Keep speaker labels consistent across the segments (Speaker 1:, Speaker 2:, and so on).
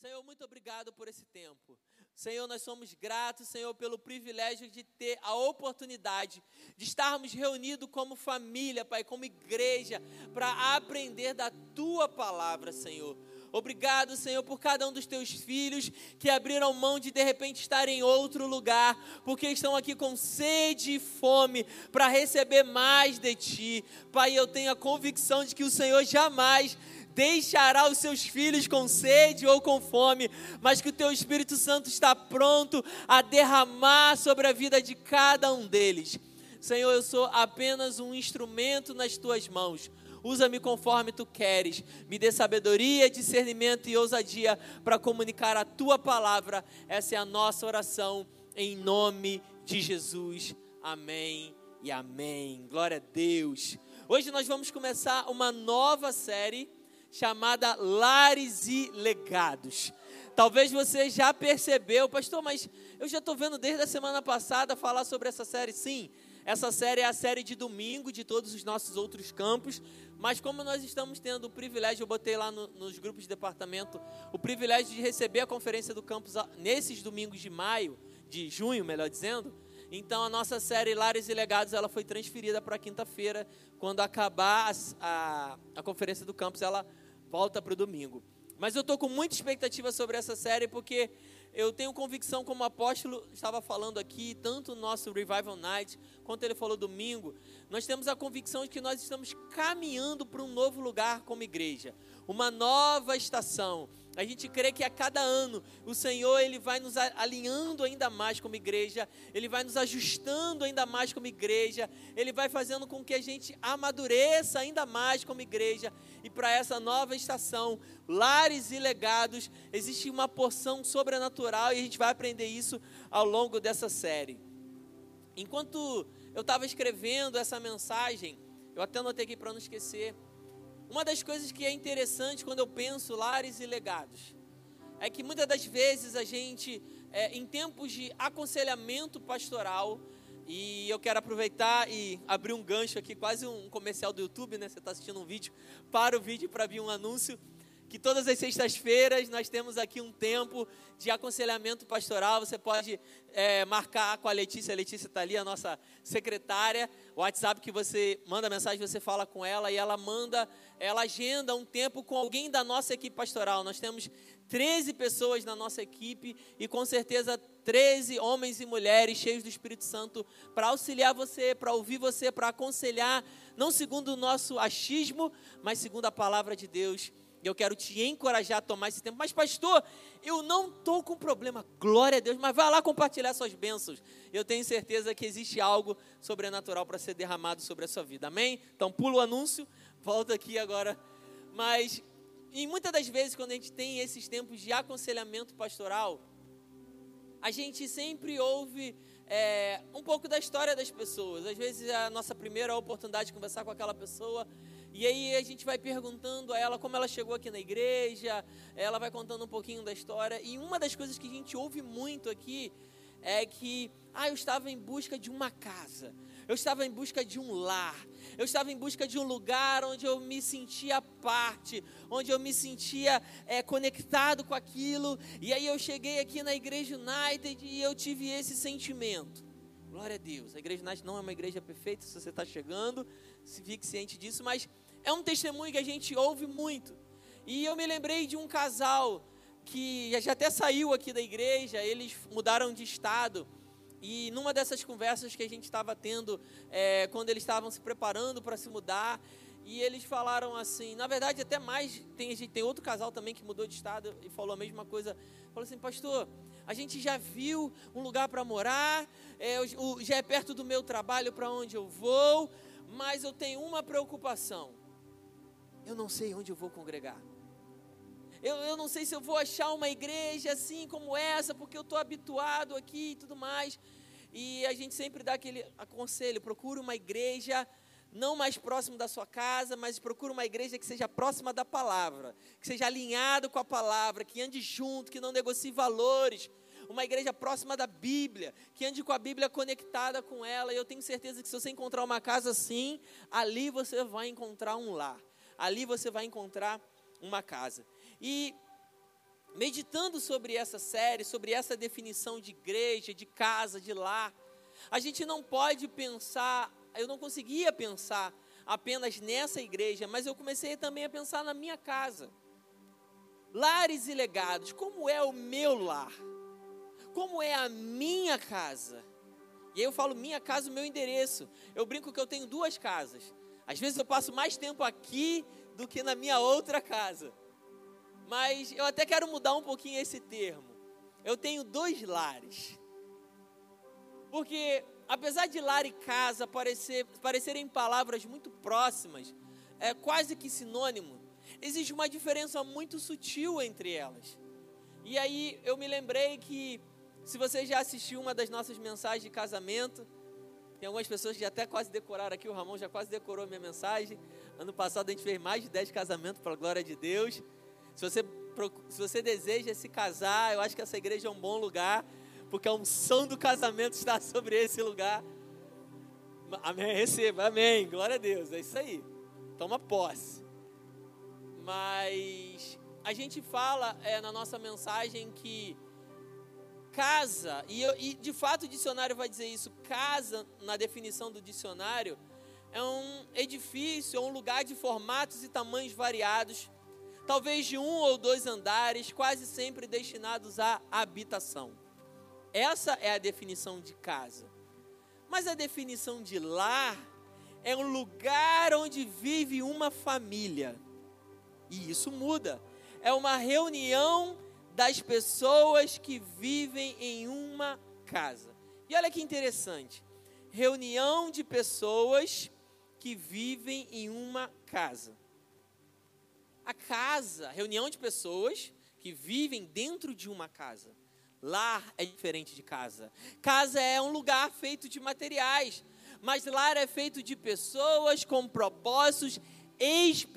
Speaker 1: Senhor, muito obrigado por esse tempo. Senhor, nós somos gratos, Senhor, pelo privilégio de ter a oportunidade de estarmos reunidos como família, Pai, como igreja, para aprender da tua palavra, Senhor. Obrigado, Senhor, por cada um dos teus filhos que abriram mão de de repente estar em outro lugar, porque estão aqui com sede e fome para receber mais de ti. Pai, eu tenho a convicção de que o Senhor jamais deixará os seus filhos com sede ou com fome, mas que o teu Espírito Santo está pronto a derramar sobre a vida de cada um deles. Senhor, eu sou apenas um instrumento nas tuas mãos. Usa-me conforme tu queres. Me dê sabedoria, discernimento e ousadia para comunicar a tua palavra. Essa é a nossa oração em nome de Jesus. Amém e amém. Glória a Deus. Hoje nós vamos começar uma nova série chamada Lares e Legados. Talvez você já percebeu, pastor, mas eu já estou vendo desde a semana passada falar sobre essa série. Sim, essa série é a série de domingo de todos os nossos outros campos, mas como nós estamos tendo o privilégio, eu botei lá no, nos grupos de departamento, o privilégio de receber a conferência do campus nesses domingos de maio, de junho, melhor dizendo, então a nossa série Lares e Legados ela foi transferida para quinta-feira, quando acabar a, a, a conferência do campus, ela volta para o domingo. Mas eu estou com muita expectativa sobre essa série, porque eu tenho convicção, como o apóstolo estava falando aqui, tanto no nosso Revival Night, quanto ele falou domingo, nós temos a convicção de que nós estamos caminhando para um novo lugar como igreja, uma nova estação. A gente crê que a cada ano o Senhor ele vai nos alinhando ainda mais como igreja, ele vai nos ajustando ainda mais como igreja, ele vai fazendo com que a gente amadureça ainda mais como igreja. E para essa nova estação, lares e legados, existe uma porção sobrenatural e a gente vai aprender isso ao longo dessa série. Enquanto eu estava escrevendo essa mensagem, eu até anotei aqui para não esquecer. Uma das coisas que é interessante quando eu penso lares e legados é que muitas das vezes a gente, é, em tempos de aconselhamento pastoral, e eu quero aproveitar e abrir um gancho aqui, quase um comercial do YouTube, né? Você está assistindo um vídeo, para o vídeo para vir um anúncio que todas as sextas-feiras nós temos aqui um tempo de aconselhamento pastoral. Você pode é, marcar com a Letícia, a Letícia está ali, a nossa secretária, o WhatsApp que você manda mensagem, você fala com ela e ela manda, ela agenda um tempo com alguém da nossa equipe pastoral. Nós temos 13 pessoas na nossa equipe e com certeza 13 homens e mulheres cheios do Espírito Santo para auxiliar você, para ouvir você, para aconselhar, não segundo o nosso achismo, mas segundo a palavra de Deus eu quero te encorajar a tomar esse tempo. Mas, pastor, eu não estou com problema. Glória a Deus. Mas vai lá compartilhar suas bênçãos. Eu tenho certeza que existe algo sobrenatural para ser derramado sobre a sua vida. Amém? Então, pula o anúncio. Volta aqui agora. Mas, e muitas das vezes, quando a gente tem esses tempos de aconselhamento pastoral, a gente sempre ouve é, um pouco da história das pessoas. Às vezes, a nossa primeira oportunidade de conversar com aquela pessoa e aí a gente vai perguntando a ela como ela chegou aqui na igreja, ela vai contando um pouquinho da história. E uma das coisas que a gente ouve muito aqui é que, ah, eu estava em busca de uma casa, eu estava em busca de um lar, eu estava em busca de um lugar onde eu me sentia parte, onde eu me sentia é, conectado com aquilo. E aí eu cheguei aqui na Igreja United e eu tive esse sentimento. Glória a Deus. A Igreja United não é uma igreja perfeita, se você está chegando, se fique ciente disso, mas é um testemunho que a gente ouve muito. E eu me lembrei de um casal que já até saiu aqui da igreja, eles mudaram de estado. E numa dessas conversas que a gente estava tendo, é, quando eles estavam se preparando para se mudar, e eles falaram assim, na verdade até mais, tem, tem outro casal também que mudou de estado e falou a mesma coisa, falou assim, pastor, a gente já viu um lugar para morar, é, já é perto do meu trabalho para onde eu vou, mas eu tenho uma preocupação. Eu não sei onde eu vou congregar. Eu, eu não sei se eu vou achar uma igreja assim como essa, porque eu estou habituado aqui e tudo mais. E a gente sempre dá aquele aconselho: procure uma igreja não mais próximo da sua casa, mas procure uma igreja que seja próxima da palavra, que seja alinhado com a palavra, que ande junto, que não negocie valores, uma igreja próxima da Bíblia, que ande com a Bíblia conectada com ela. E eu tenho certeza que se você encontrar uma casa assim, ali você vai encontrar um lar. Ali você vai encontrar uma casa. E meditando sobre essa série, sobre essa definição de igreja, de casa, de lar, a gente não pode pensar, eu não conseguia pensar apenas nessa igreja, mas eu comecei também a pensar na minha casa. Lares e legados, como é o meu lar? Como é a minha casa? E aí eu falo minha casa, o meu endereço. Eu brinco que eu tenho duas casas. Às vezes eu passo mais tempo aqui do que na minha outra casa. Mas eu até quero mudar um pouquinho esse termo. Eu tenho dois lares. Porque, apesar de lar e casa parecer, parecerem palavras muito próximas, é quase que sinônimo, existe uma diferença muito sutil entre elas. E aí eu me lembrei que, se você já assistiu uma das nossas mensagens de casamento, tem algumas pessoas que já até quase decoraram aqui, o Ramon já quase decorou minha mensagem. Ano passado a gente fez mais de 10 casamentos para a glória de Deus. Se você, se você deseja se casar, eu acho que essa igreja é um bom lugar, porque a unção do casamento está sobre esse lugar. Amém, receba, amém, glória a Deus, é isso aí. Toma posse. Mas a gente fala é, na nossa mensagem que casa, e, e de fato o dicionário vai dizer isso, casa, na definição do dicionário, é um edifício, é um lugar de formatos e tamanhos variados, talvez de um ou dois andares, quase sempre destinados à habitação. Essa é a definição de casa. Mas a definição de lar é um lugar onde vive uma família. E isso muda. É uma reunião das pessoas que vivem em uma casa. E olha que interessante. Reunião de pessoas que vivem em uma casa a casa, reunião de pessoas que vivem dentro de uma casa. Lar é diferente de casa. Casa é um lugar feito de materiais, mas lar é feito de pessoas com propósitos específicos.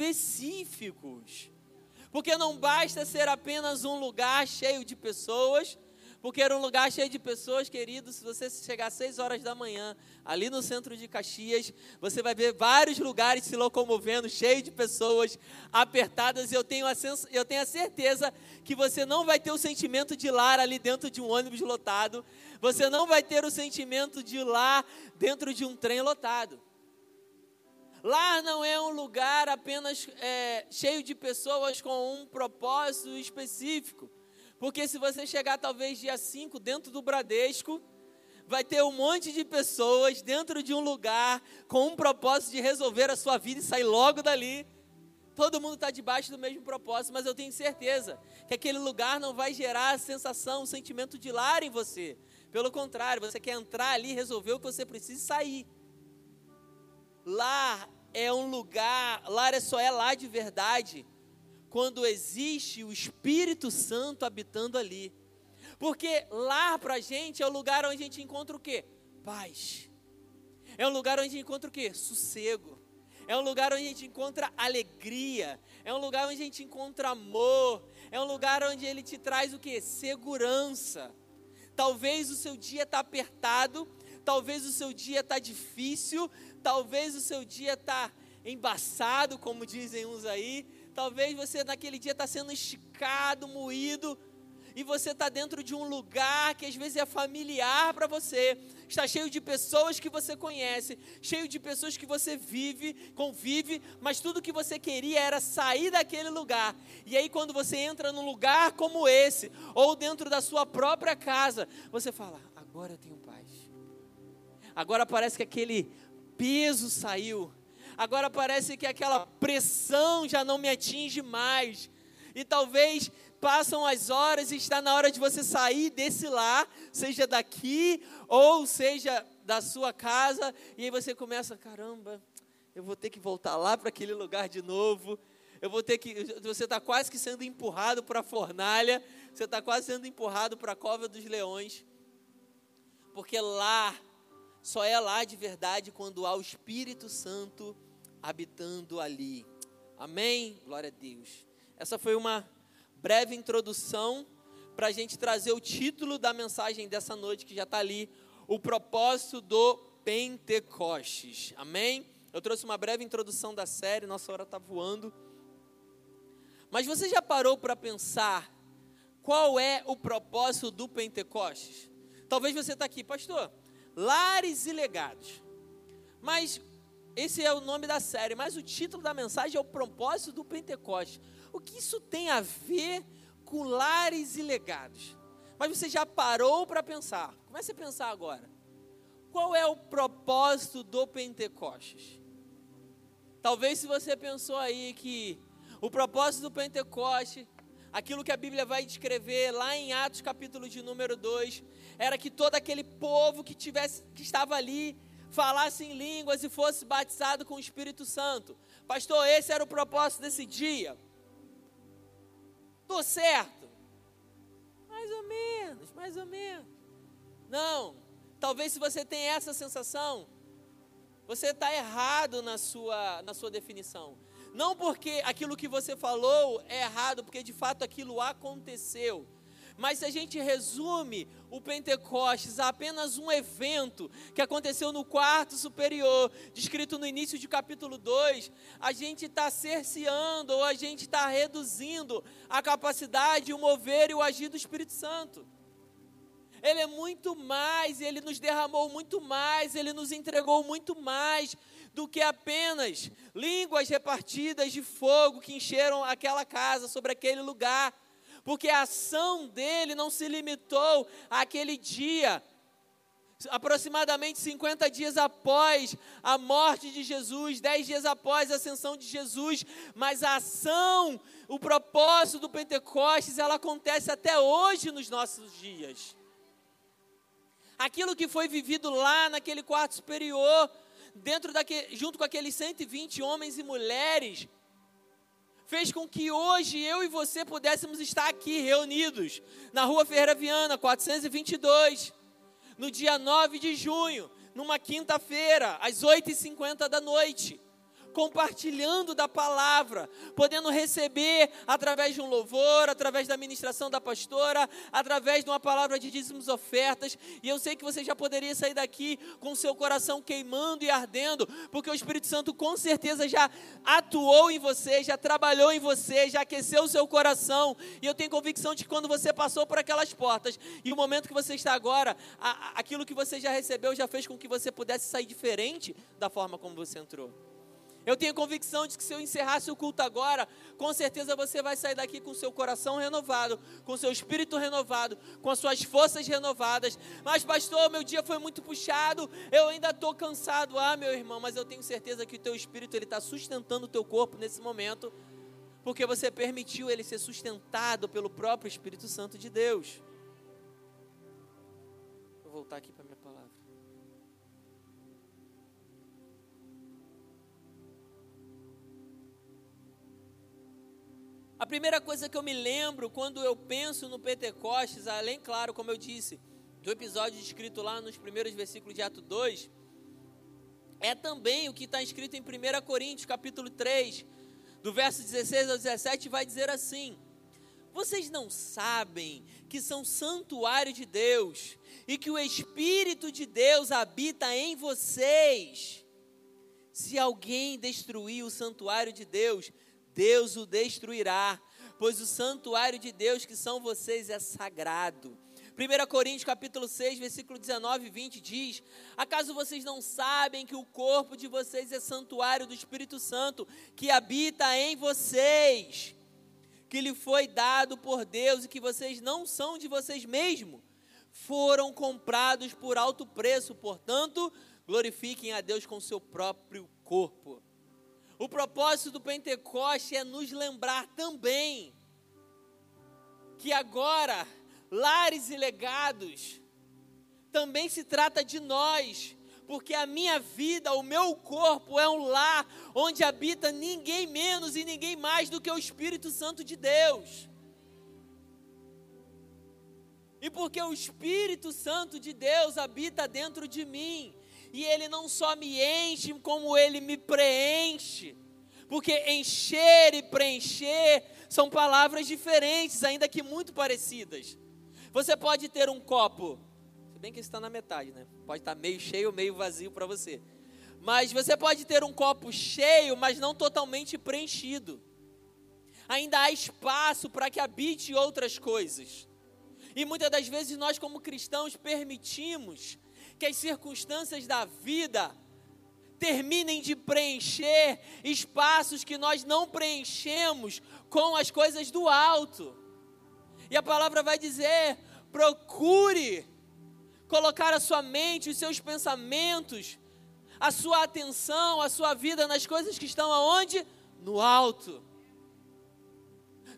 Speaker 1: Porque não basta ser apenas um lugar cheio de pessoas, porque era um lugar cheio de pessoas, queridos. Se você chegar às 6 horas da manhã, ali no centro de Caxias, você vai ver vários lugares se locomovendo, cheio de pessoas apertadas. E eu tenho, a eu tenho a certeza que você não vai ter o sentimento de lar ali dentro de um ônibus lotado. Você não vai ter o sentimento de lar dentro de um trem lotado. Lar não é um lugar apenas é, cheio de pessoas com um propósito específico. Porque se você chegar talvez dia 5 dentro do Bradesco, vai ter um monte de pessoas dentro de um lugar com um propósito de resolver a sua vida e sair logo dali. Todo mundo está debaixo do mesmo propósito, mas eu tenho certeza que aquele lugar não vai gerar a sensação, o sentimento de lar em você. Pelo contrário, você quer entrar ali, resolver o que você precisa e sair. Lar é um lugar, lar é só é lá de verdade quando existe o Espírito Santo habitando ali. Porque lá para a gente é o lugar onde a gente encontra o quê? Paz. É um lugar onde a gente encontra o quê? Sossego. É um lugar onde a gente encontra alegria. É um lugar onde a gente encontra amor. É um lugar onde ele te traz o quê? Segurança. Talvez o seu dia está apertado. Talvez o seu dia está difícil. Talvez o seu dia está embaçado, como dizem uns aí. Talvez você naquele dia está sendo esticado, moído, e você está dentro de um lugar que às vezes é familiar para você, está cheio de pessoas que você conhece, cheio de pessoas que você vive, convive, mas tudo que você queria era sair daquele lugar. E aí, quando você entra num lugar como esse, ou dentro da sua própria casa, você fala: agora eu tenho paz. Agora parece que aquele peso saiu agora parece que aquela pressão já não me atinge mais. E talvez passam as horas e está na hora de você sair desse lar, seja daqui ou seja da sua casa, e aí você começa, caramba, eu vou ter que voltar lá para aquele lugar de novo. Eu vou ter que. Você está quase que sendo empurrado para a fornalha. Você está quase sendo empurrado para a cova dos leões. Porque lá, só é lá de verdade quando há o Espírito Santo habitando ali. Amém? Glória a Deus. Essa foi uma breve introdução para a gente trazer o título da mensagem dessa noite, que já está ali: O propósito do Pentecostes. Amém? Eu trouxe uma breve introdução da série, nossa hora está voando. Mas você já parou para pensar Qual é o propósito do Pentecostes? Talvez você está aqui, pastor, lares e legados. Mas esse é o nome da série, mas o título da mensagem é o propósito do Pentecostes. O que isso tem a ver com lares e legados? Mas você já parou para pensar? Comece a pensar agora. Qual é o propósito do Pentecostes? Talvez se você pensou aí que o propósito do Pentecoste, aquilo que a Bíblia vai descrever lá em Atos capítulo de número 2, era que todo aquele povo que tivesse que estava ali falasse em línguas e fosse batizado com o Espírito Santo. Pastor, esse era o propósito desse dia. Estou certo? Mais ou menos, mais ou menos. Não, talvez se você tem essa sensação, você está errado na sua, na sua definição. Não porque aquilo que você falou é errado, porque de fato aquilo aconteceu. Mas se a gente resume o Pentecostes a apenas um evento que aconteceu no quarto superior, descrito no início de capítulo 2, a gente está cerceando ou a gente está reduzindo a capacidade, o mover e o agir do Espírito Santo. Ele é muito mais, ele nos derramou muito mais, ele nos entregou muito mais do que apenas línguas repartidas de fogo que encheram aquela casa, sobre aquele lugar. Porque a ação dele não se limitou àquele dia, aproximadamente 50 dias após a morte de Jesus, 10 dias após a ascensão de Jesus, mas a ação, o propósito do Pentecostes, ela acontece até hoje nos nossos dias. Aquilo que foi vivido lá naquele quarto superior, dentro daquele, junto com aqueles 120 homens e mulheres, fez com que hoje eu e você pudéssemos estar aqui reunidos na Rua Ferreira Viana, 422, no dia 9 de junho, numa quinta-feira, às 8h50 da noite compartilhando da palavra, podendo receber através de um louvor, através da ministração da pastora, através de uma palavra de dízimos ofertas. E eu sei que você já poderia sair daqui com seu coração queimando e ardendo, porque o Espírito Santo com certeza já atuou em você, já trabalhou em você, já aqueceu o seu coração. E eu tenho convicção de que quando você passou por aquelas portas e o momento que você está agora, a, aquilo que você já recebeu já fez com que você pudesse sair diferente da forma como você entrou. Eu tenho convicção de que se eu encerrasse o culto agora, com certeza você vai sair daqui com seu coração renovado, com seu espírito renovado, com as suas forças renovadas. Mas, pastor, meu dia foi muito puxado, eu ainda estou cansado. Ah, meu irmão, mas eu tenho certeza que o teu espírito está sustentando o teu corpo nesse momento, porque você permitiu ele ser sustentado pelo próprio Espírito Santo de Deus. Vou voltar aqui para minha palavra. A primeira coisa que eu me lembro quando eu penso no Pentecostes, além, claro, como eu disse, do episódio escrito lá nos primeiros versículos de Ato 2, é também o que está escrito em 1 Coríntios, capítulo 3, do verso 16 ao 17, vai dizer assim: Vocês não sabem que são santuário de Deus e que o Espírito de Deus habita em vocês? Se alguém destruir o santuário de Deus, Deus o destruirá, pois o santuário de Deus que são vocês é sagrado. 1 Coríntios capítulo 6, versículo 19 e 20 diz: Acaso vocês não sabem que o corpo de vocês é santuário do Espírito Santo que habita em vocês, que lhe foi dado por Deus e que vocês não são de vocês mesmos, foram comprados por alto preço, portanto, glorifiquem a Deus com seu próprio corpo. O propósito do Pentecoste é nos lembrar também que agora, lares e legados, também se trata de nós, porque a minha vida, o meu corpo é um lar onde habita ninguém menos e ninguém mais do que o Espírito Santo de Deus. E porque o Espírito Santo de Deus habita dentro de mim, e Ele não só me enche, como Ele me preenche. Porque encher e preencher são palavras diferentes, ainda que muito parecidas. Você pode ter um copo, se bem que está na metade, né? Pode estar meio cheio meio vazio para você. Mas você pode ter um copo cheio, mas não totalmente preenchido. ainda há espaço para que habite outras coisas. E muitas das vezes nós, como cristãos, permitimos que as circunstâncias da vida terminem de preencher espaços que nós não preenchemos com as coisas do alto. E a palavra vai dizer: procure colocar a sua mente, os seus pensamentos, a sua atenção, a sua vida nas coisas que estão aonde? No alto.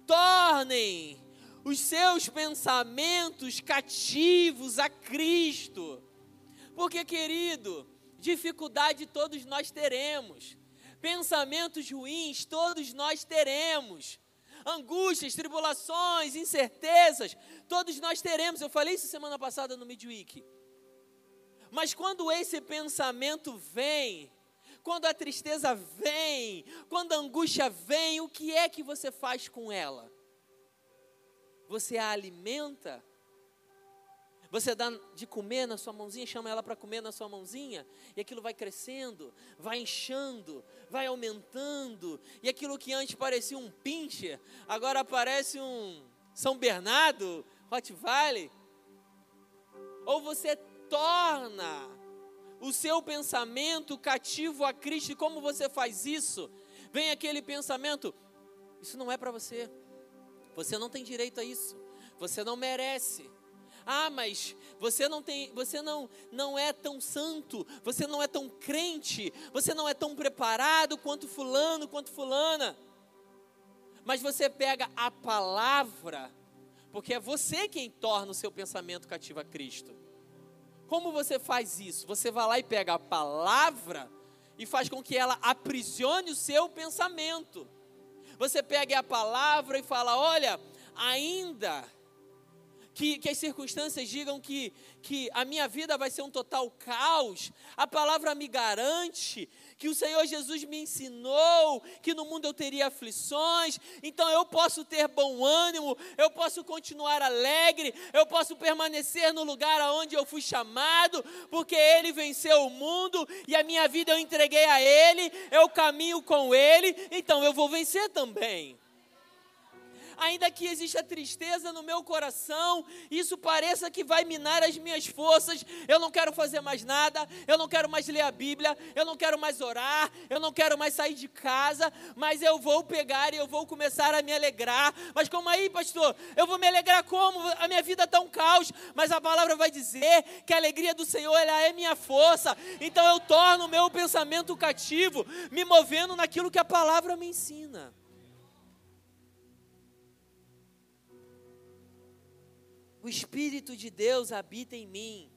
Speaker 1: Tornem os seus pensamentos cativos a Cristo. Porque, querido, dificuldade todos nós teremos, pensamentos ruins todos nós teremos, angústias, tribulações, incertezas, todos nós teremos. Eu falei isso semana passada no Midweek. Mas quando esse pensamento vem, quando a tristeza vem, quando a angústia vem, o que é que você faz com ela? Você a alimenta? Você dá de comer na sua mãozinha, chama ela para comer na sua mãozinha, e aquilo vai crescendo, vai inchando, vai aumentando, e aquilo que antes parecia um pincher, agora parece um São Bernardo, Hot Valley. Ou você torna o seu pensamento cativo a Cristo, e como você faz isso? Vem aquele pensamento: isso não é para você, você não tem direito a isso, você não merece. Ah, mas você não tem, você não não é tão santo, você não é tão crente, você não é tão preparado quanto fulano, quanto fulana. Mas você pega a palavra, porque é você quem torna o seu pensamento cativo a Cristo. Como você faz isso? Você vai lá e pega a palavra e faz com que ela aprisione o seu pensamento. Você pega a palavra e fala: olha, ainda que, que as circunstâncias digam que, que a minha vida vai ser um total caos, a palavra me garante que o Senhor Jesus me ensinou que no mundo eu teria aflições, então eu posso ter bom ânimo, eu posso continuar alegre, eu posso permanecer no lugar aonde eu fui chamado, porque Ele venceu o mundo e a minha vida eu entreguei a Ele, eu caminho com Ele, então eu vou vencer também ainda que exista tristeza no meu coração, isso pareça que vai minar as minhas forças, eu não quero fazer mais nada, eu não quero mais ler a Bíblia, eu não quero mais orar, eu não quero mais sair de casa, mas eu vou pegar e eu vou começar a me alegrar. Mas como aí, pastor? Eu vou me alegrar como? A minha vida está um caos, mas a palavra vai dizer que a alegria do Senhor ela é minha força. Então eu torno o meu pensamento cativo, me movendo naquilo que a palavra me ensina. O Espírito de Deus habita em mim.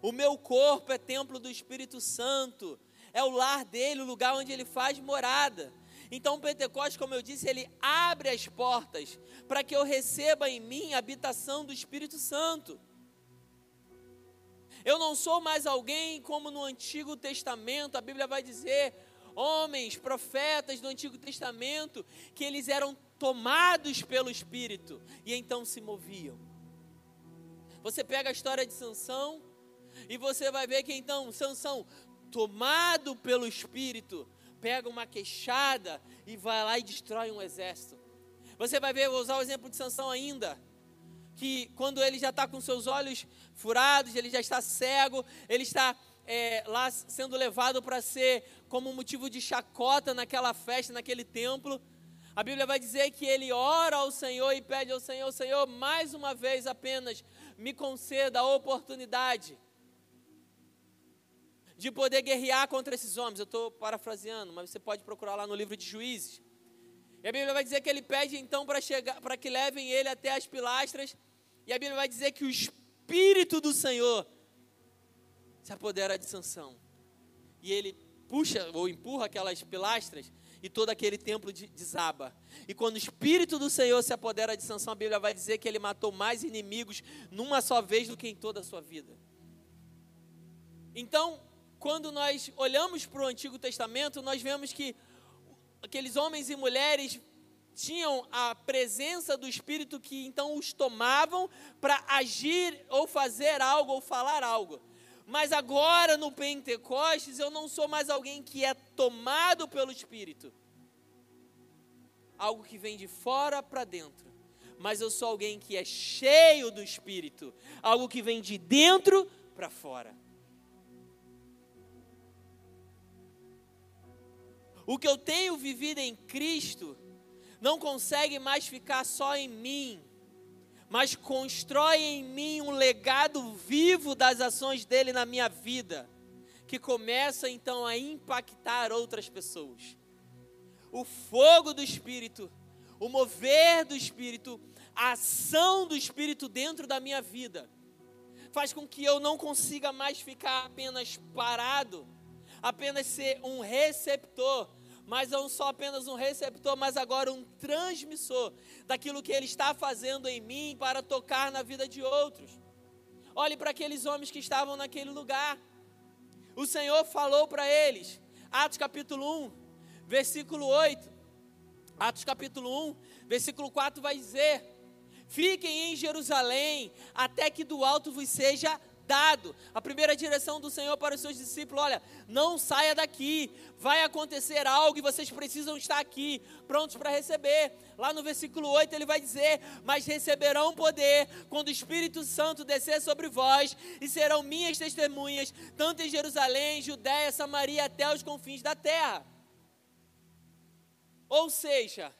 Speaker 1: O meu corpo é templo do Espírito Santo. É o lar dele, o lugar onde ele faz morada. Então, Pentecostes, como eu disse, ele abre as portas para que eu receba em mim a habitação do Espírito Santo. Eu não sou mais alguém como no Antigo Testamento, a Bíblia vai dizer, homens, profetas do Antigo Testamento, que eles eram tomados pelo Espírito e então se moviam. Você pega a história de Sansão e você vai ver que então Sansão, tomado pelo espírito, pega uma queixada e vai lá e destrói um exército. Você vai ver, vou usar o exemplo de Sansão ainda, que quando ele já está com seus olhos furados, ele já está cego, ele está é, lá sendo levado para ser como motivo de chacota naquela festa, naquele templo. A Bíblia vai dizer que ele ora ao Senhor e pede ao Senhor, Senhor, mais uma vez apenas me conceda a oportunidade de poder guerrear contra esses homens. Eu estou parafraseando, mas você pode procurar lá no livro de Juízes. E a Bíblia vai dizer que ele pede então para que levem ele até as pilastras. E a Bíblia vai dizer que o Espírito do Senhor se apodera de Sansão. E ele puxa ou empurra aquelas pilastras e todo aquele templo desaba. E quando o Espírito do Senhor se apodera de Sansão, a Bíblia vai dizer que ele matou mais inimigos numa só vez do que em toda a sua vida. Então, quando nós olhamos para o Antigo Testamento, nós vemos que aqueles homens e mulheres tinham a presença do Espírito que então os tomavam para agir ou fazer algo ou falar algo. Mas agora no Pentecostes eu não sou mais alguém que é tomado pelo Espírito. algo que vem de fora para dentro, mas eu sou alguém que é cheio do Espírito, algo que vem de dentro para fora. O que eu tenho vivido em Cristo não consegue mais ficar só em mim, mas constrói em mim um legado vivo das ações dele na minha vida, que começa então a impactar outras pessoas. O fogo do Espírito, o mover do Espírito, a ação do Espírito dentro da minha vida, faz com que eu não consiga mais ficar apenas parado, apenas ser um receptor, mas não só apenas um receptor, mas agora um transmissor daquilo que Ele está fazendo em mim para tocar na vida de outros. Olhe para aqueles homens que estavam naquele lugar. O Senhor falou para eles, Atos capítulo 1, versículo 8. Atos capítulo 1, versículo 4 vai dizer: Fiquem em Jerusalém, até que do alto vos seja dado. A primeira direção do Senhor para os seus discípulos: olha, não saia daqui, vai acontecer algo e vocês precisam estar aqui, prontos para receber. Lá no versículo 8 ele vai dizer: Mas receberão poder quando o Espírito Santo descer sobre vós, e serão minhas testemunhas, tanto em Jerusalém, Judéia, Samaria, até os confins da terra. Ou seja,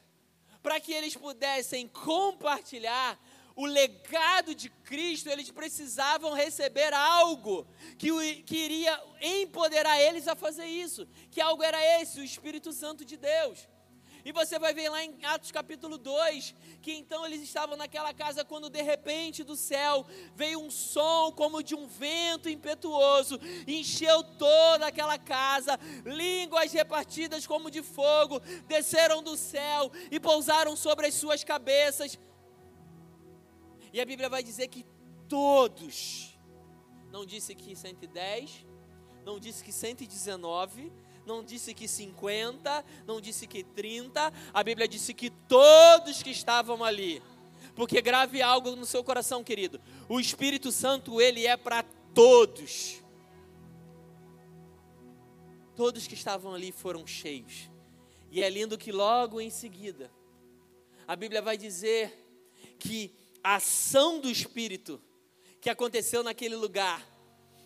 Speaker 1: para que eles pudessem compartilhar o legado de Cristo, eles precisavam receber algo que, que iria empoderar eles a fazer isso. Que algo era esse, o Espírito Santo de Deus. E você vai ver lá em Atos capítulo 2, que então eles estavam naquela casa quando de repente do céu veio um som como de um vento impetuoso, encheu toda aquela casa, línguas repartidas como de fogo desceram do céu e pousaram sobre as suas cabeças. E a Bíblia vai dizer que todos, não disse que 110, não disse que 119, não disse que 50, não disse que 30, a Bíblia disse que todos que estavam ali. Porque grave algo no seu coração, querido. O Espírito Santo, ele é para todos. Todos que estavam ali foram cheios. E é lindo que logo em seguida, a Bíblia vai dizer que a ação do Espírito que aconteceu naquele lugar,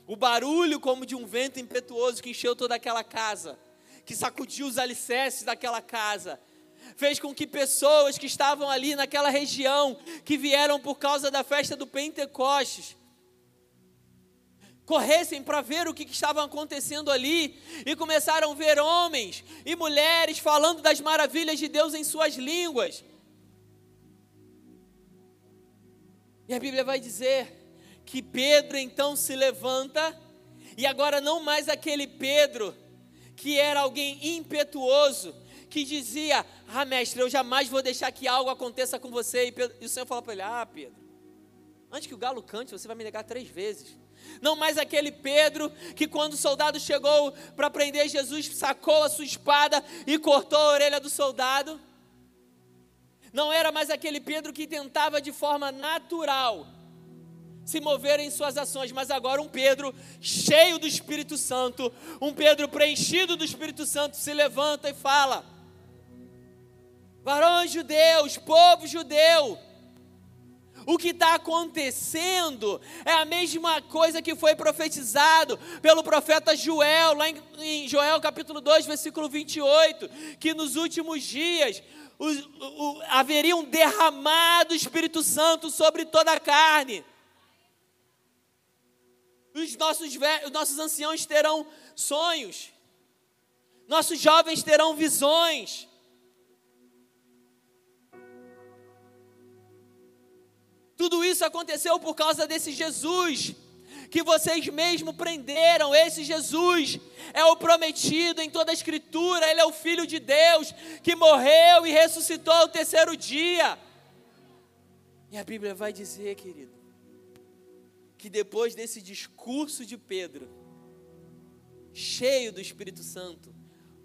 Speaker 1: o barulho como de um vento impetuoso que encheu toda aquela casa, que sacudiu os alicerces daquela casa, fez com que pessoas que estavam ali naquela região, que vieram por causa da festa do Pentecostes, corressem para ver o que, que estava acontecendo ali e começaram a ver homens e mulheres falando das maravilhas de Deus em suas línguas. E a Bíblia vai dizer que Pedro então se levanta, e agora não mais aquele Pedro que era alguém impetuoso, que dizia: Ah, mestre, eu jamais vou deixar que algo aconteça com você. E, Pedro, e o Senhor fala para ele: Ah, Pedro, antes que o galo cante, você vai me negar três vezes. Não mais aquele Pedro que, quando o soldado chegou para prender Jesus, sacou a sua espada e cortou a orelha do soldado. Não era mais aquele Pedro que tentava de forma natural se mover em suas ações, mas agora um Pedro cheio do Espírito Santo, um Pedro preenchido do Espírito Santo se levanta e fala: Varões judeus, povo judeu, o que está acontecendo é a mesma coisa que foi profetizado pelo profeta Joel, lá em, Joel capítulo 2, versículo 28, que nos últimos dias o, o, haveria um derramado Espírito Santo sobre toda a carne. Os nossos, os nossos anciãos terão sonhos, nossos jovens terão visões. Tudo isso aconteceu por causa desse Jesus que vocês mesmo prenderam. Esse Jesus é o prometido em toda a Escritura, ele é o Filho de Deus que morreu e ressuscitou ao terceiro dia. E a Bíblia vai dizer, querido, que depois desse discurso de Pedro, cheio do Espírito Santo,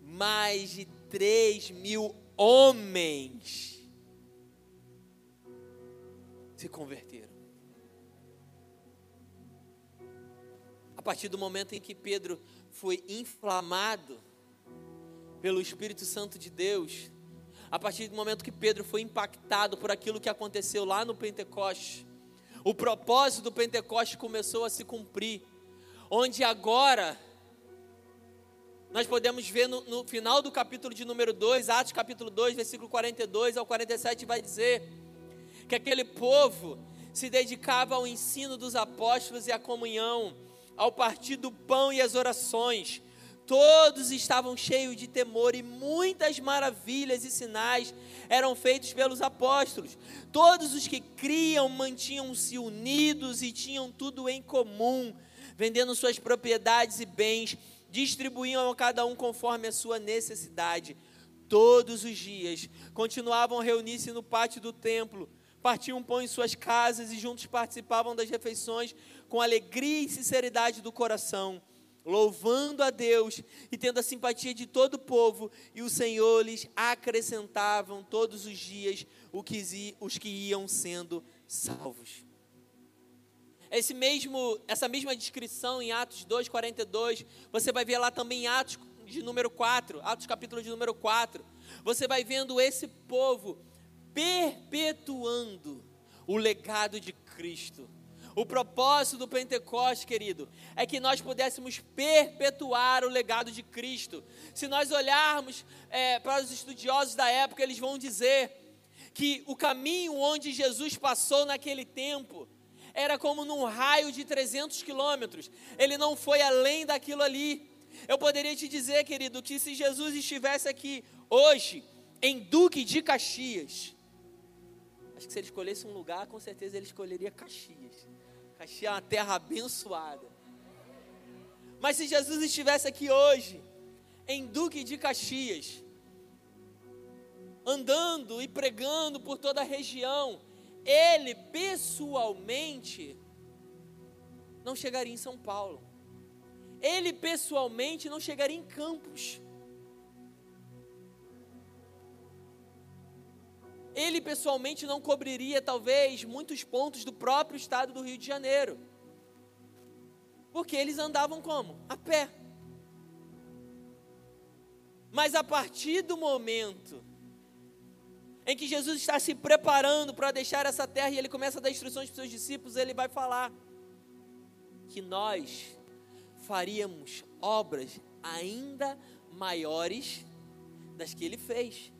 Speaker 1: mais de três mil homens se converteram. A partir do momento em que Pedro foi inflamado pelo Espírito Santo de Deus, a partir do momento que Pedro foi impactado por aquilo que aconteceu lá no Pentecoste, o propósito do Pentecoste começou a se cumprir, onde agora nós podemos ver no, no, final do capítulo de número 2, Atos capítulo 2, versículo 42 ao 47, vai dizer que aquele povo se dedicava ao ensino dos apóstolos e à comunhão, ao partir do pão e às orações. Todos estavam cheios de temor e muitas maravilhas e sinais eram feitos pelos apóstolos. Todos os que criam mantinham-se unidos e tinham tudo em comum, vendendo suas propriedades e bens distribuíam a cada um conforme a sua necessidade. Todos os dias continuavam a reunir-se no pátio do templo, partiam pão em suas casas e juntos participavam das refeições com alegria e sinceridade do coração, louvando a Deus e tendo a simpatia de todo o povo, e o Senhor lhes acrescentavam todos os dias os que iam sendo salvos. Esse mesmo, essa mesma descrição em Atos 2:42, você vai ver lá também em Atos de número 4, Atos capítulo de número 4. Você vai vendo esse povo perpetuando o legado de Cristo. O propósito do Pentecoste, querido, é que nós pudéssemos perpetuar o legado de Cristo. Se nós olharmos é, para os estudiosos da época, eles vão dizer que o caminho onde Jesus passou naquele tempo era como num raio de 300 quilômetros. Ele não foi além daquilo ali. Eu poderia te dizer, querido, que se Jesus estivesse aqui hoje, em Duque de Caxias, acho que se ele escolhesse um lugar, com certeza ele escolheria Caxias. Caxias é uma terra abençoada. Mas se Jesus estivesse aqui hoje, em Duque de Caxias, andando e pregando por toda a região, ele pessoalmente não chegaria em São Paulo. Ele pessoalmente não chegaria em Campos. Ele pessoalmente não cobriria, talvez, muitos pontos do próprio estado do Rio de Janeiro. Porque eles andavam como? A pé. Mas a partir do momento em que Jesus está se preparando para deixar essa terra e ele começa a dar instruções para os seus discípulos, ele vai falar que nós faríamos obras ainda maiores das que ele fez.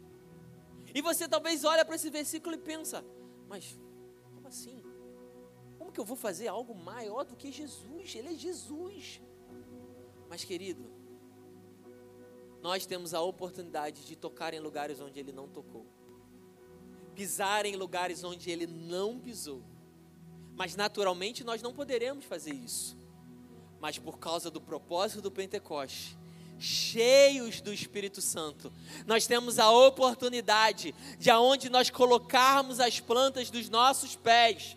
Speaker 1: E você talvez olha para esse versículo e pensa: mas como assim? Como que eu vou fazer algo maior do que Jesus? Ele é Jesus. Mas querido, nós temos a oportunidade de tocar em lugares onde ele não tocou pisar em lugares onde ele não pisou. Mas naturalmente nós não poderemos fazer isso. Mas por causa do propósito do Pentecoste, cheios do Espírito Santo, nós temos a oportunidade de aonde nós colocarmos as plantas dos nossos pés,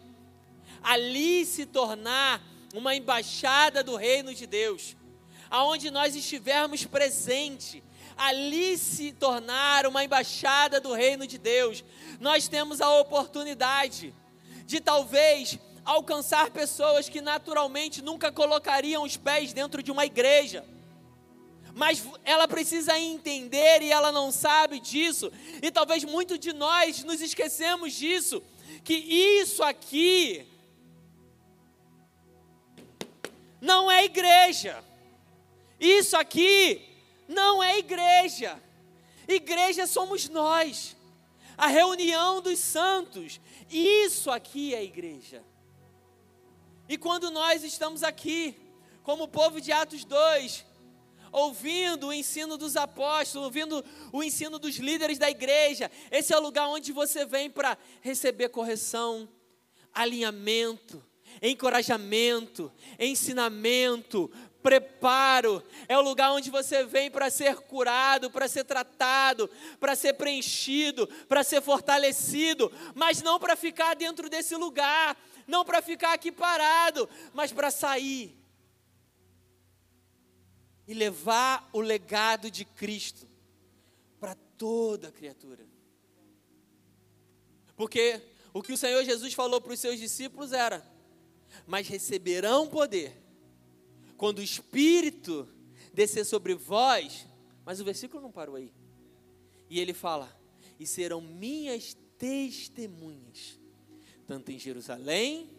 Speaker 1: ali se tornar uma embaixada do reino de Deus, aonde nós estivermos presente, ali se tornar uma embaixada do reino de Deus, nós temos a oportunidade de talvez alcançar pessoas que naturalmente nunca colocariam os pés dentro de uma igreja. Mas ela precisa entender e ela não sabe disso, e talvez muito de nós nos esquecemos disso, que isso aqui não é igreja. Isso aqui não é igreja. Igreja somos nós a reunião dos santos. Isso aqui é igreja. E quando nós estamos aqui, como povo de Atos 2, ouvindo o ensino dos apóstolos, ouvindo o ensino dos líderes da igreja, esse é o lugar onde você vem para receber correção, alinhamento, encorajamento, ensinamento, preparo, é o lugar onde você vem para ser curado, para ser tratado, para ser preenchido, para ser fortalecido, mas não para ficar dentro desse lugar, não para ficar aqui parado, mas para sair e levar o legado de Cristo para toda criatura. Porque o que o Senhor Jesus falou para os seus discípulos era: Mas receberão poder quando o Espírito descer sobre vós, mas o versículo não parou aí. E ele fala: e serão minhas testemunhas, tanto em Jerusalém,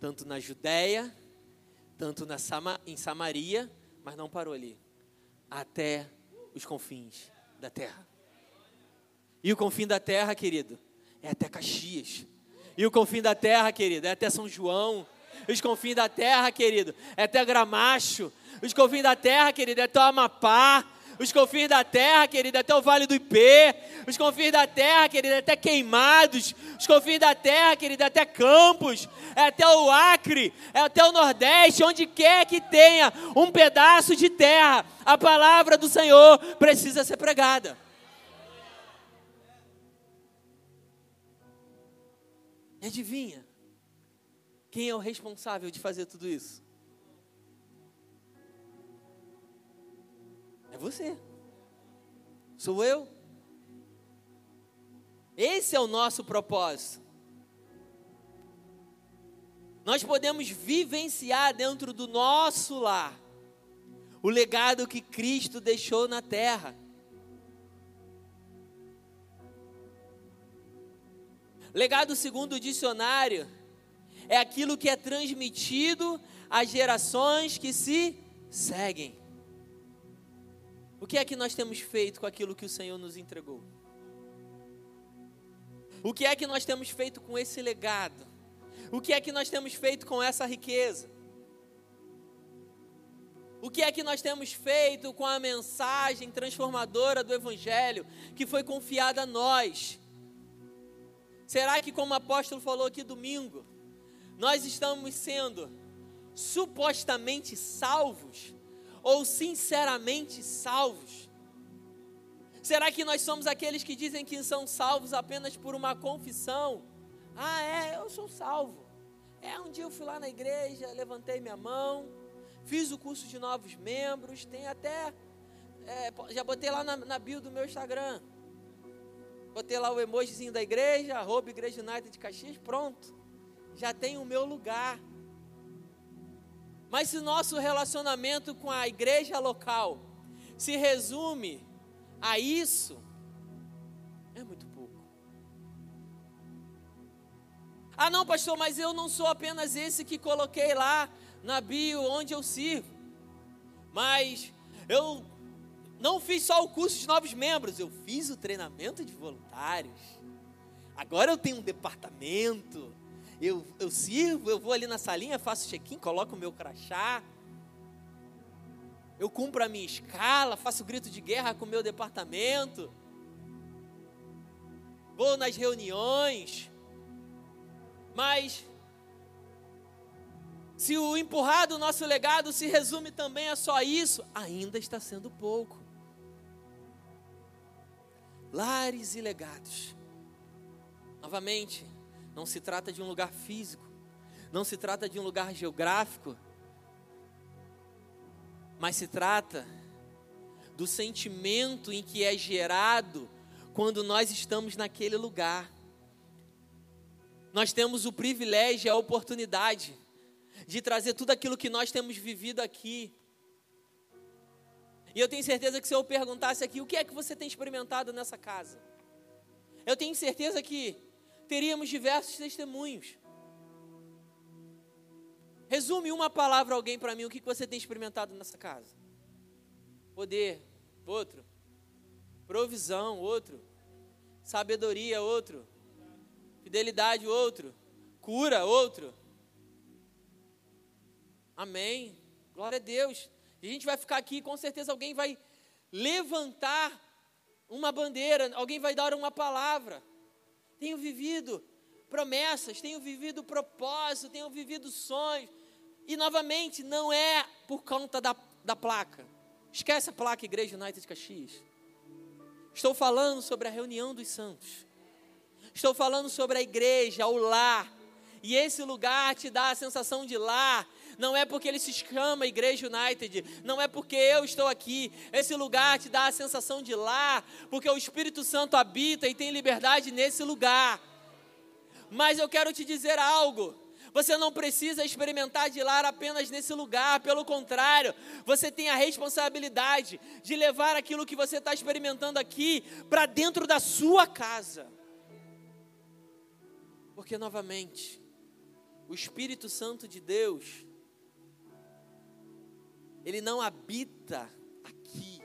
Speaker 1: tanto na Judéia, tanto na Sama, em Samaria, mas não parou ali, até os confins da terra. E o confim da terra, querido, é até Caxias. E o confim da terra, querido, é até São João. Os confins da terra, querido, é até Gramacho. Os confins da terra, querido, é até Amapá. Os confins da terra, querido, é até o Vale do Ipê. Os confins da terra, querido, é até Queimados. Os confins da terra, querido, é até Campos. É até o Acre. É até o Nordeste. Onde quer que tenha um pedaço de terra, a palavra do Senhor precisa ser pregada. Adivinha? Quem é o responsável de fazer tudo isso? É você. Sou eu. Esse é o nosso propósito. Nós podemos vivenciar dentro do nosso lar o legado que Cristo deixou na terra. Legado segundo o dicionário é aquilo que é transmitido às gerações que se seguem. O que é que nós temos feito com aquilo que o Senhor nos entregou? O que é que nós temos feito com esse legado? O que é que nós temos feito com essa riqueza? O que é que nós temos feito com a mensagem transformadora do Evangelho que foi confiada a nós? Será que, como o apóstolo falou aqui domingo, nós estamos sendo supostamente salvos ou sinceramente salvos? Será que nós somos aqueles que dizem que são salvos apenas por uma confissão? Ah, é, eu sou salvo. É, um dia eu fui lá na igreja, levantei minha mão, fiz o curso de novos membros, tem até. É, já botei lá na, na bio do meu Instagram. Botei lá o emojizinho da igreja, arroba Igreja United de Caxias, pronto. Já tem o meu lugar. Mas se nosso relacionamento com a igreja local se resume a isso, é muito pouco. Ah, não, pastor, mas eu não sou apenas esse que coloquei lá na bio onde eu sirvo. Mas eu não fiz só o curso de novos membros, eu fiz o treinamento de voluntários. Agora eu tenho um departamento. Eu, eu sirvo, eu vou ali na salinha, faço check-in, coloco o meu crachá. Eu cumpro a minha escala, faço grito de guerra com o meu departamento. Vou nas reuniões. Mas se o empurrar do nosso legado se resume também a só isso, ainda está sendo pouco lares e legados. Novamente, não se trata de um lugar físico, não se trata de um lugar geográfico, mas se trata do sentimento em que é gerado quando nós estamos naquele lugar. Nós temos o privilégio e a oportunidade de trazer tudo aquilo que nós temos vivido aqui e eu tenho certeza que se eu perguntasse aqui, o que é que você tem experimentado nessa casa? Eu tenho certeza que teríamos diversos testemunhos. Resume uma palavra alguém para mim, o que você tem experimentado nessa casa? Poder, outro. Provisão, outro. Sabedoria, outro. Fidelidade, outro. Cura, outro. Amém. Glória a Deus. E a gente vai ficar aqui, com certeza alguém vai levantar uma bandeira, alguém vai dar uma palavra. Tenho vivido promessas, tenho vivido propósito, tenho vivido sonhos. E novamente, não é por conta da, da placa. Esquece a placa Igreja United Caxias. Estou falando sobre a reunião dos santos. Estou falando sobre a igreja, o lar. E esse lugar te dá a sensação de lar, não é porque ele se chama Igreja United, não é porque eu estou aqui. Esse lugar te dá a sensação de lar, porque o Espírito Santo habita e tem liberdade nesse lugar. Mas eu quero te dizer algo. Você não precisa experimentar de lar apenas nesse lugar, pelo contrário, você tem a responsabilidade de levar aquilo que você está experimentando aqui para dentro da sua casa. Porque, novamente, o Espírito Santo de Deus, ele não habita aqui.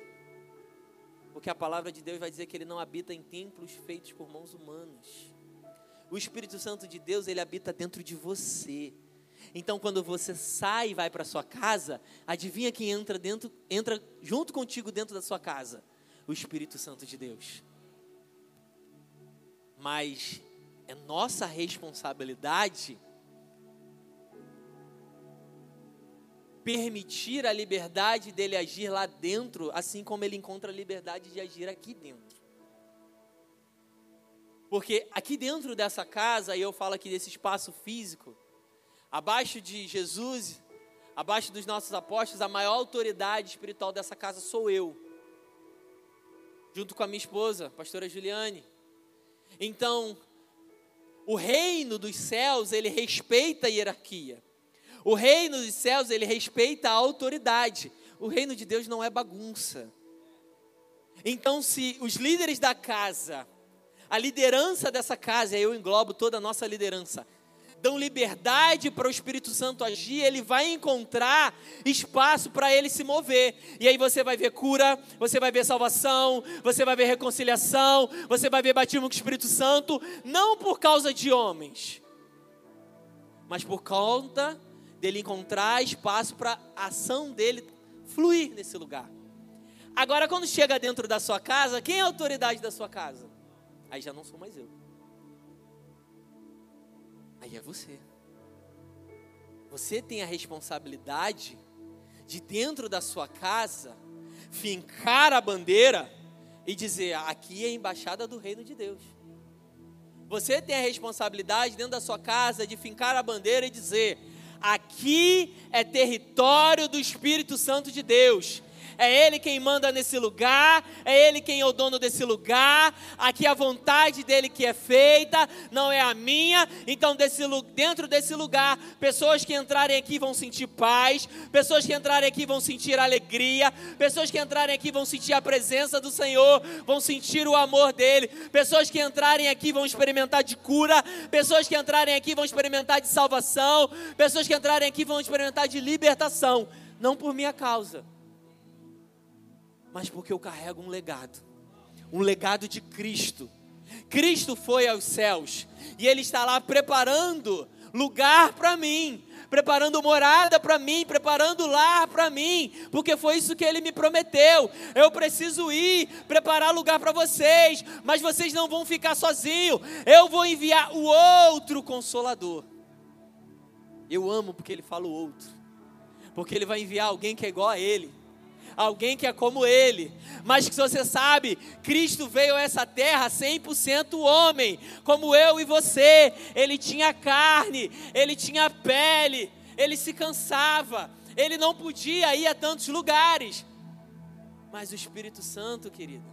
Speaker 1: Porque a palavra de Deus vai dizer que ele não habita em templos feitos por mãos humanas. O Espírito Santo de Deus, ele habita dentro de você. Então, quando você sai e vai para sua casa, adivinha quem entra dentro, entra junto contigo dentro da sua casa? O Espírito Santo de Deus. Mas é nossa responsabilidade permitir a liberdade dele agir lá dentro, assim como ele encontra a liberdade de agir aqui dentro. Porque aqui dentro dessa casa, e eu falo aqui desse espaço físico, abaixo de Jesus, abaixo dos nossos apóstolos, a maior autoridade espiritual dessa casa sou eu. Junto com a minha esposa, pastora Juliane. Então, o reino dos céus, ele respeita a hierarquia. O reino dos céus, ele respeita a autoridade. O reino de Deus não é bagunça. Então, se os líderes da casa a liderança dessa casa, eu englobo toda a nossa liderança, dão liberdade para o Espírito Santo agir, ele vai encontrar espaço para ele se mover. E aí você vai ver cura, você vai ver salvação, você vai ver reconciliação, você vai ver batismo com o Espírito Santo, não por causa de homens, mas por conta dele encontrar espaço para a ação dele fluir nesse lugar. Agora, quando chega dentro da sua casa, quem é a autoridade da sua casa? Aí já não sou mais eu. Aí é você. Você tem a responsabilidade de dentro da sua casa fincar a bandeira e dizer: aqui é a embaixada do reino de Deus. Você tem a responsabilidade dentro da sua casa de fincar a bandeira e dizer: aqui é território do Espírito Santo de Deus é Ele quem manda nesse lugar, é Ele quem é o dono desse lugar, aqui a vontade dele que é feita, não é a minha. Então, desse, dentro desse lugar, pessoas que entrarem aqui vão sentir paz, pessoas que entrarem aqui vão sentir alegria, pessoas que entrarem aqui vão sentir a presença do Senhor, vão sentir o amor dele, pessoas que entrarem aqui vão experimentar de cura, pessoas que entrarem aqui vão experimentar de salvação, pessoas que entrarem aqui vão experimentar de libertação, não por minha causa mas porque eu carrego um legado um legado de Cristo. Cristo foi aos céus e Ele está lá preparando lugar para mim, preparando morada para mim, preparando lar para mim, porque foi isso que Ele me prometeu. Eu preciso ir preparar lugar para vocês, mas vocês não vão ficar sozinhos. Eu vou enviar o outro consolador. Eu amo porque Ele fala o outro, porque Ele vai enviar alguém que é igual a Ele alguém que é como ele. Mas que você sabe, Cristo veio a essa terra 100% homem, como eu e você. Ele tinha carne, ele tinha pele, ele se cansava, ele não podia ir a tantos lugares. Mas o Espírito Santo, querido,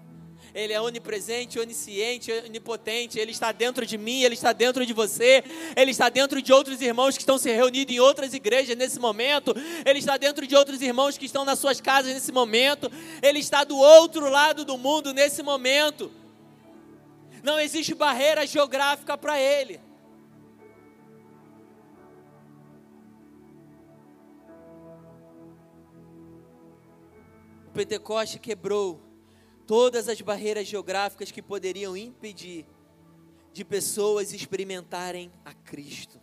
Speaker 1: ele é onipresente, onisciente, onipotente. Ele está dentro de mim, Ele está dentro de você. Ele está dentro de outros irmãos que estão se reunindo em outras igrejas nesse momento. Ele está dentro de outros irmãos que estão nas suas casas nesse momento. Ele está do outro lado do mundo nesse momento. Não existe barreira geográfica para Ele. Pentecoste quebrou todas as barreiras geográficas que poderiam impedir de pessoas experimentarem a Cristo.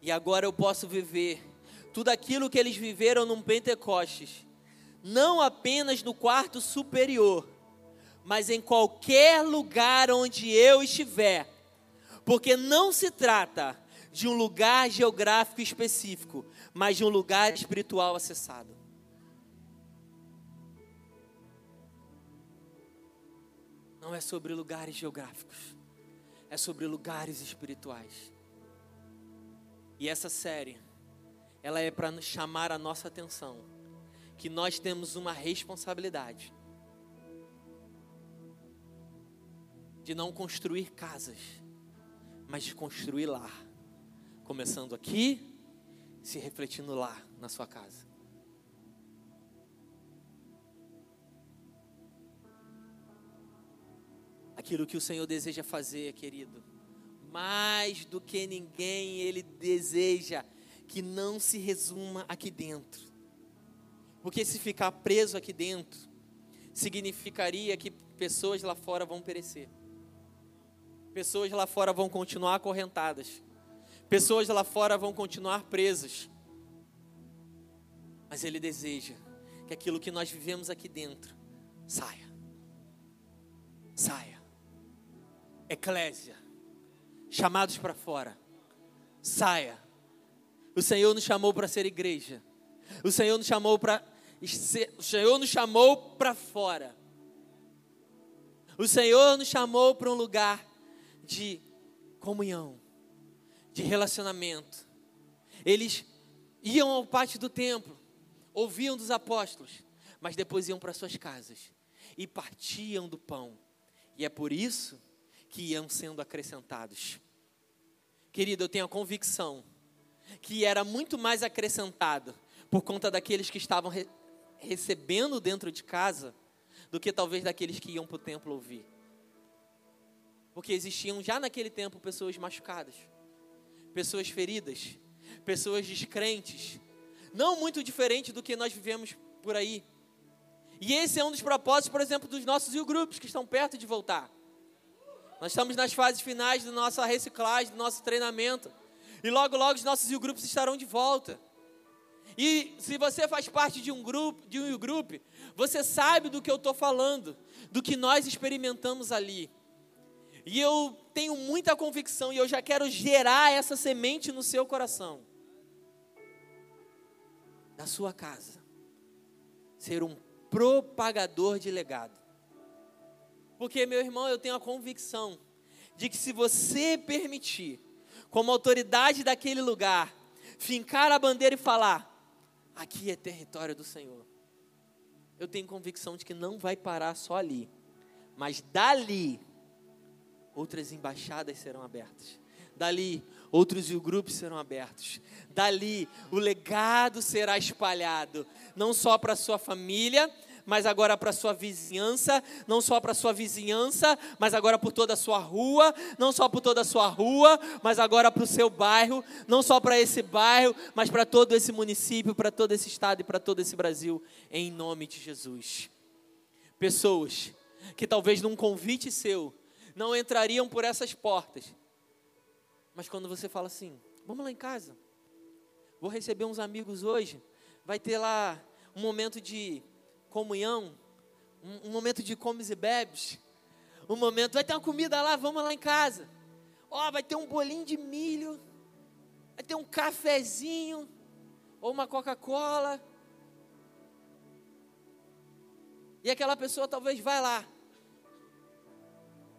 Speaker 1: E agora eu posso viver tudo aquilo que eles viveram num Pentecostes, não apenas no quarto superior, mas em qualquer lugar onde eu estiver, porque não se trata de um lugar geográfico específico, mas de um lugar espiritual acessado. Não é sobre lugares geográficos, é sobre lugares espirituais. E essa série, ela é para chamar a nossa atenção que nós temos uma responsabilidade de não construir casas, mas de construir lá. Começando aqui, se refletindo lá na sua casa. Aquilo que o Senhor deseja fazer, querido, mais do que ninguém, Ele deseja que não se resuma aqui dentro. Porque se ficar preso aqui dentro, significaria que pessoas lá fora vão perecer. Pessoas lá fora vão continuar acorrentadas. Pessoas lá fora vão continuar presas. Mas Ele deseja que aquilo que nós vivemos aqui dentro saia. Saia. Eclésia. Chamados para fora. Saia. O Senhor nos chamou para ser igreja. O Senhor nos chamou para o Senhor nos chamou para fora. O Senhor nos chamou para um lugar de comunhão, de relacionamento. Eles iam ao pátio do templo, ouviam dos apóstolos, mas depois iam para suas casas e partiam do pão. E é por isso que iam sendo acrescentados. Querido, eu tenho a convicção que era muito mais acrescentado por conta daqueles que estavam re recebendo dentro de casa do que talvez daqueles que iam para o templo ouvir. Porque existiam já naquele tempo pessoas machucadas, pessoas feridas, pessoas descrentes, não muito diferente do que nós vivemos por aí. E esse é um dos propósitos, por exemplo, dos nossos grupos que estão perto de voltar. Nós estamos nas fases finais da nossa reciclagem, do nosso treinamento. E logo, logo os nossos grupos estarão de volta. E se você faz parte de um grupo, de um grupo, você sabe do que eu estou falando, do que nós experimentamos ali. E eu tenho muita convicção e eu já quero gerar essa semente no seu coração. Da sua casa. Ser um propagador de legado. Porque, meu irmão, eu tenho a convicção de que se você permitir, como autoridade daquele lugar, fincar a bandeira e falar: aqui é território do Senhor. Eu tenho convicção de que não vai parar só ali, mas dali outras embaixadas serão abertas. Dali, outros grupos serão abertos. Dali, o legado será espalhado, não só para sua família, mas agora para sua vizinhança, não só para sua vizinhança, mas agora por toda a sua rua, não só por toda a sua rua, mas agora para o seu bairro, não só para esse bairro, mas para todo esse município, para todo esse estado e para todo esse Brasil, em nome de Jesus. Pessoas que talvez num convite seu não entrariam por essas portas. Mas quando você fala assim, vamos lá em casa, vou receber uns amigos hoje, vai ter lá um momento de comunhão, um, momento de comes e bebes, um momento, vai ter uma comida lá, vamos lá em casa. Ó, oh, vai ter um bolinho de milho, vai ter um cafezinho, ou uma Coca-Cola. E aquela pessoa talvez vai lá.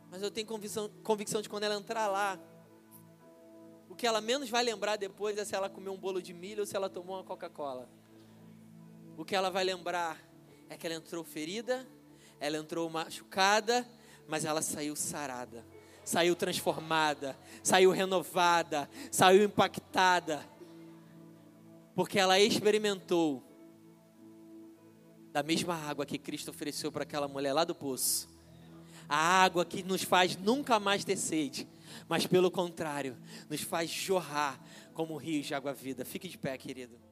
Speaker 1: Mas eu tenho convicção, convicção de quando ela entrar lá, o que ela menos vai lembrar depois é se ela comeu um bolo de milho ou se ela tomou uma Coca-Cola. O que ela vai lembrar é que ela entrou ferida, ela entrou machucada, mas ela saiu sarada, saiu transformada, saiu renovada, saiu impactada, porque ela experimentou da mesma água que Cristo ofereceu para aquela mulher lá do poço a água que nos faz nunca mais ter sede, mas pelo contrário, nos faz jorrar como rios de água vida. Fique de pé, querido.